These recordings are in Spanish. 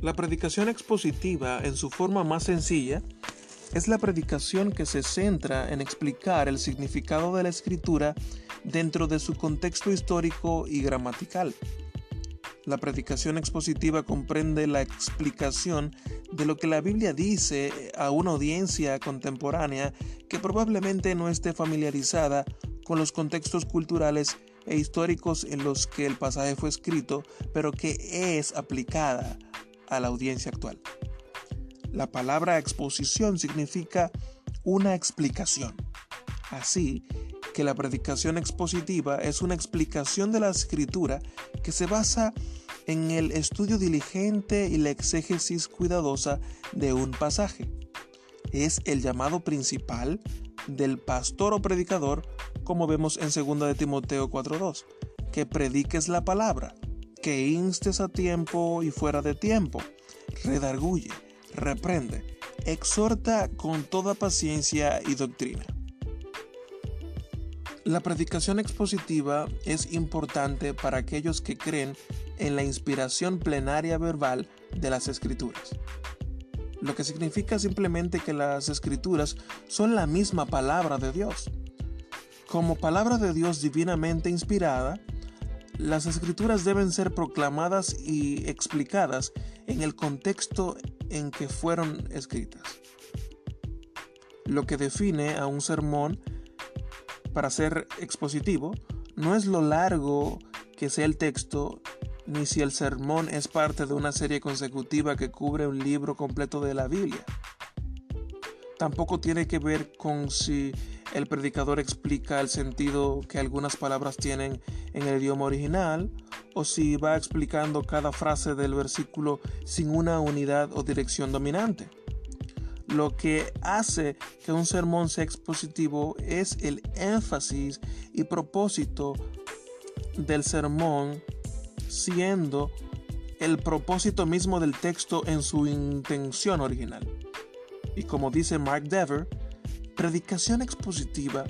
La predicación expositiva, en su forma más sencilla, es la predicación que se centra en explicar el significado de la escritura dentro de su contexto histórico y gramatical. La predicación expositiva comprende la explicación de lo que la Biblia dice a una audiencia contemporánea que probablemente no esté familiarizada con los contextos culturales e históricos en los que el pasaje fue escrito, pero que es aplicada a la audiencia actual. La palabra exposición significa una explicación. Así que la predicación expositiva es una explicación de la escritura que se basa en el estudio diligente y la exégesis cuidadosa de un pasaje. Es el llamado principal del pastor o predicador, como vemos en 2 de Timoteo 4:2, que prediques la palabra, que instes a tiempo y fuera de tiempo, redarguye, reprende, exhorta con toda paciencia y doctrina. La predicación expositiva es importante para aquellos que creen en la inspiración plenaria verbal de las escrituras, lo que significa simplemente que las escrituras son la misma palabra de Dios. Como palabra de Dios divinamente inspirada, las escrituras deben ser proclamadas y explicadas en el contexto en que fueron escritas. Lo que define a un sermón para ser expositivo no es lo largo que sea el texto, ni si el sermón es parte de una serie consecutiva que cubre un libro completo de la Biblia. Tampoco tiene que ver con si el predicador explica el sentido que algunas palabras tienen en el idioma original o si va explicando cada frase del versículo sin una unidad o dirección dominante. Lo que hace que un sermón sea expositivo es el énfasis y propósito del sermón siendo el propósito mismo del texto en su intención original. Y como dice Mark Dever, Predicación expositiva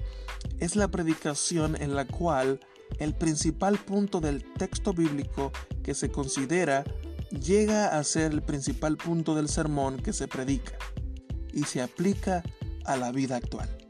es la predicación en la cual el principal punto del texto bíblico que se considera llega a ser el principal punto del sermón que se predica y se aplica a la vida actual.